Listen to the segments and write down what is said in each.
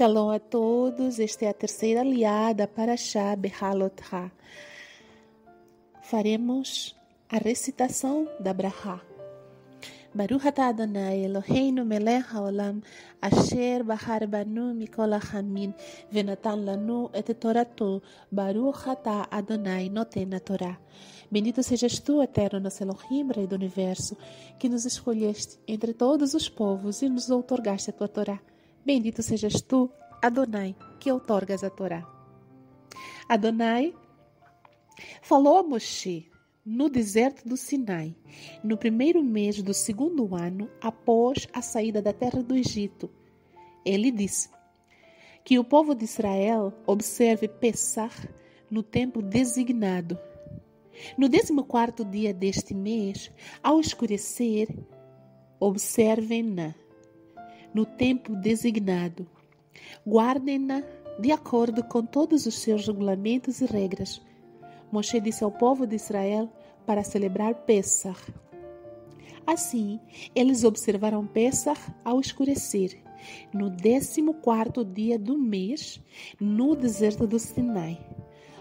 Shalom a todos, esta é a terceira aliada para Shah Behalotha. Faremos a recitação da Brahá. Baruch atah Adonai Eloheinu melech haolam asher bahar banu mikol hamin venatan lanu et torato Baruch atah Adonai noten Torá. Bendito sejas tu, eterno nosso Elohim, Rei do Universo, que nos escolheste entre todos os povos e nos outorgaste a tua Torá. Bendito sejas tu, Adonai, que outorgas a Torá. Adonai falou a Moshe no deserto do Sinai, no primeiro mês do segundo ano após a saída da terra do Egito. Ele disse que o povo de Israel observe Pessah no tempo designado. No décimo quarto dia deste mês, ao escurecer, observem-na no tempo designado. Guardem-na de acordo com todos os seus regulamentos e regras. Moshe disse ao povo de Israel para celebrar Pessah. Assim, eles observaram Pessah ao escurecer, no décimo quarto dia do mês, no deserto do Sinai.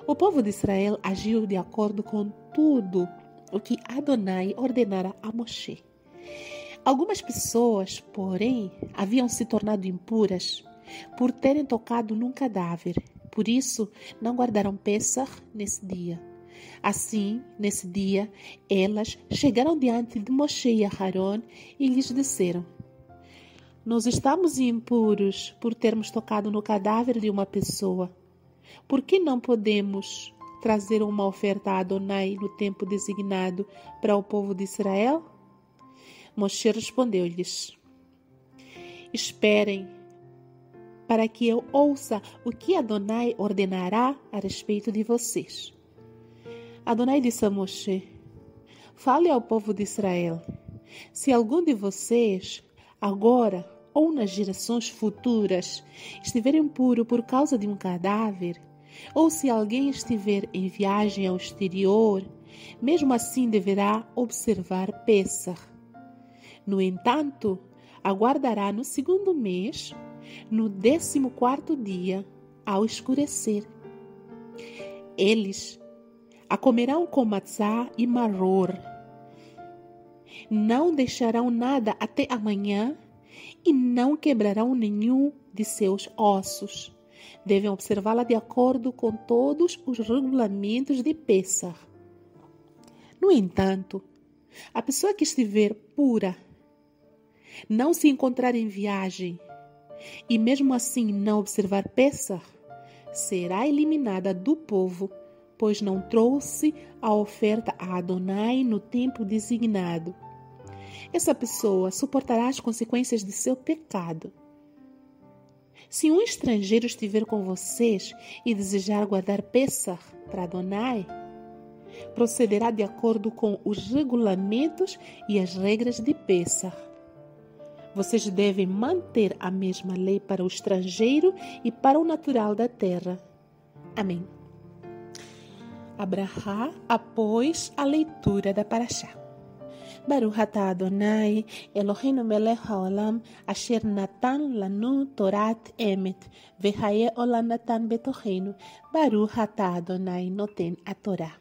O povo de Israel agiu de acordo com tudo o que Adonai ordenara a Moshe. Algumas pessoas, porém, haviam se tornado impuras por terem tocado num cadáver. Por isso, não guardaram Pessah nesse dia. Assim, nesse dia, elas chegaram diante de Moshe e Aharon e lhes disseram: Nós estamos impuros por termos tocado no cadáver de uma pessoa. Por que não podemos trazer uma oferta a Adonai no tempo designado para o povo de Israel? Moshe respondeu-lhes: Esperem para que eu ouça o que Adonai ordenará a respeito de vocês. Adonai disse a Moshe: Fale ao povo de Israel: Se algum de vocês, agora ou nas gerações futuras, estiver impuro por causa de um cadáver, ou se alguém estiver em viagem ao exterior, mesmo assim deverá observar Pessah no entanto, aguardará no segundo mês, no décimo quarto dia, ao escurecer. Eles a comerão com matzá e maror. Não deixarão nada até amanhã e não quebrarão nenhum de seus ossos. Devem observá-la de acordo com todos os regulamentos de Pessah. No entanto, a pessoa que estiver pura não se encontrar em viagem e mesmo assim não observar Pessah, será eliminada do povo, pois não trouxe a oferta a Adonai no tempo designado. Essa pessoa suportará as consequências de seu pecado. Se um estrangeiro estiver com vocês e desejar guardar Pessah para Adonai, procederá de acordo com os regulamentos e as regras de Pessah. Vocês devem manter a mesma lei para o estrangeiro e para o natural da terra. Amém. Abraha após a leitura da Paraxá. Baruch atah Adonai, Eloheinu melech haolam, asher natan lanu torat emet, vehaye olam natan betocheinu, Baruch atah Adonai noten a Torá.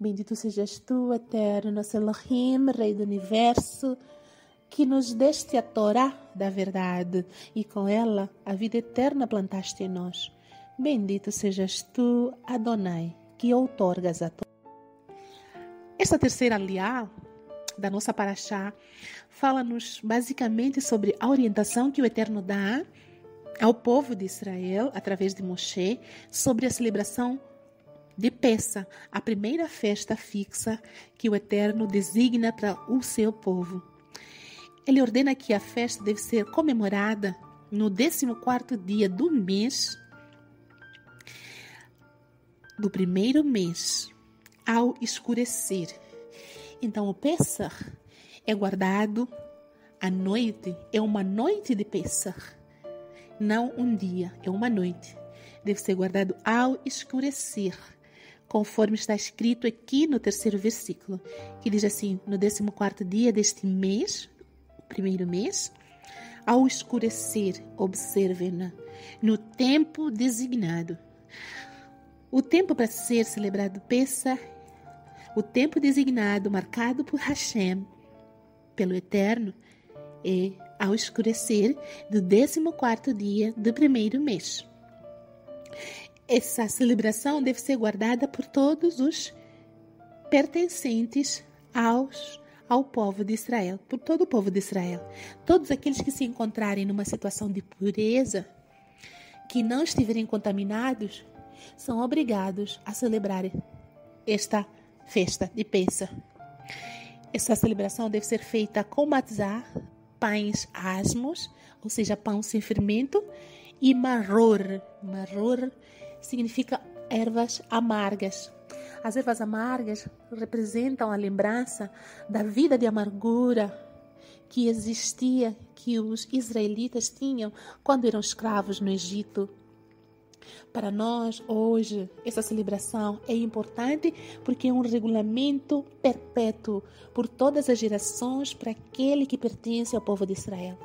Bendito sejas tu, eterno, nosso Elohim, Rei do Universo, que nos deste a Torá da verdade e com ela a vida eterna plantaste em nós. Bendito sejas tu, Adonai, que outorgas a Torá. Esta terceira aliá da nossa paraxá fala-nos basicamente sobre a orientação que o Eterno dá ao povo de Israel através de Moshe sobre a celebração de Peça, a primeira festa fixa que o Eterno designa para o seu povo. Ele ordena que a festa deve ser comemorada no 14 dia do mês do primeiro mês, ao escurecer. Então, o Pessah é guardado à noite, é uma noite de Pessah, não um dia, é uma noite. Deve ser guardado ao escurecer, conforme está escrito aqui no terceiro versículo, que diz assim: no 14 dia deste mês, primeiro mês, ao escurecer, observem-na, no tempo designado. O tempo para ser celebrado Pessa, o tempo designado, marcado por Hashem, pelo Eterno, é ao escurecer do décimo quarto dia do primeiro mês. Essa celebração deve ser guardada por todos os pertencentes aos ao povo de Israel, por todo o povo de Israel. Todos aqueles que se encontrarem numa situação de pureza, que não estiverem contaminados, são obrigados a celebrar esta festa de Pessa. Essa celebração deve ser feita com matzah, pães asmos, ou seja, pão sem fermento, e maror. Maror significa ervas amargas. As ervas amargas representam a lembrança da vida de amargura que existia, que os israelitas tinham quando eram escravos no Egito. Para nós, hoje, essa celebração é importante porque é um regulamento perpétuo por todas as gerações para aquele que pertence ao povo de Israel.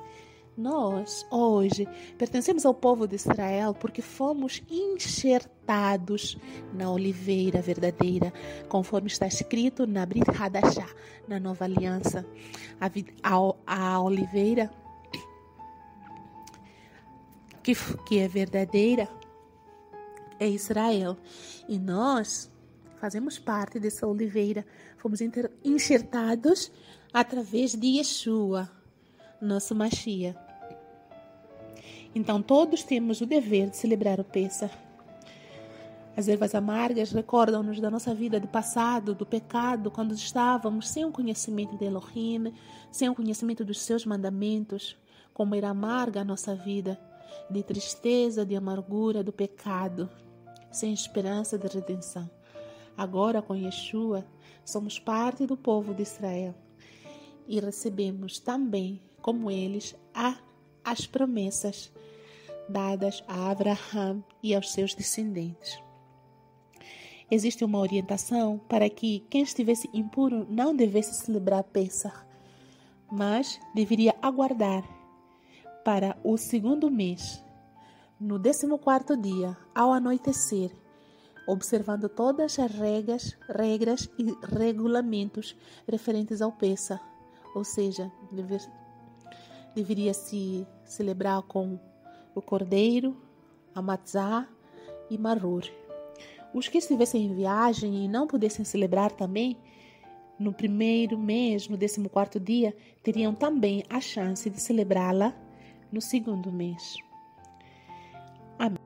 Nós, hoje, pertencemos ao povo de Israel porque fomos enxertados na oliveira verdadeira, conforme está escrito na Brit Hadashah, na nova aliança. A, a, a oliveira que, que é verdadeira é Israel. E nós fazemos parte dessa oliveira, fomos enxertados através de Yeshua nosso Machia. Então todos temos o dever de celebrar o Pêssar. As ervas amargas recordam-nos da nossa vida do passado, do pecado, quando estávamos sem o conhecimento de Elohim, sem o conhecimento dos seus mandamentos, como era amarga a nossa vida, de tristeza, de amargura, do pecado, sem esperança de redenção. Agora, com Yeshua, somos parte do povo de Israel e recebemos também como eles, a as promessas dadas a Abraão e aos seus descendentes. Existe uma orientação para que quem estivesse impuro não devesse celebrar Pessah, mas deveria aguardar para o segundo mês, no décimo quarto dia, ao anoitecer, observando todas as regras, regras e regulamentos referentes ao Pessah, ou seja, deveria se celebrar com o cordeiro, a matzá e maror. Os que estivessem em viagem e não pudessem celebrar também, no primeiro mês, no décimo quarto dia, teriam também a chance de celebrá-la no segundo mês. Amém.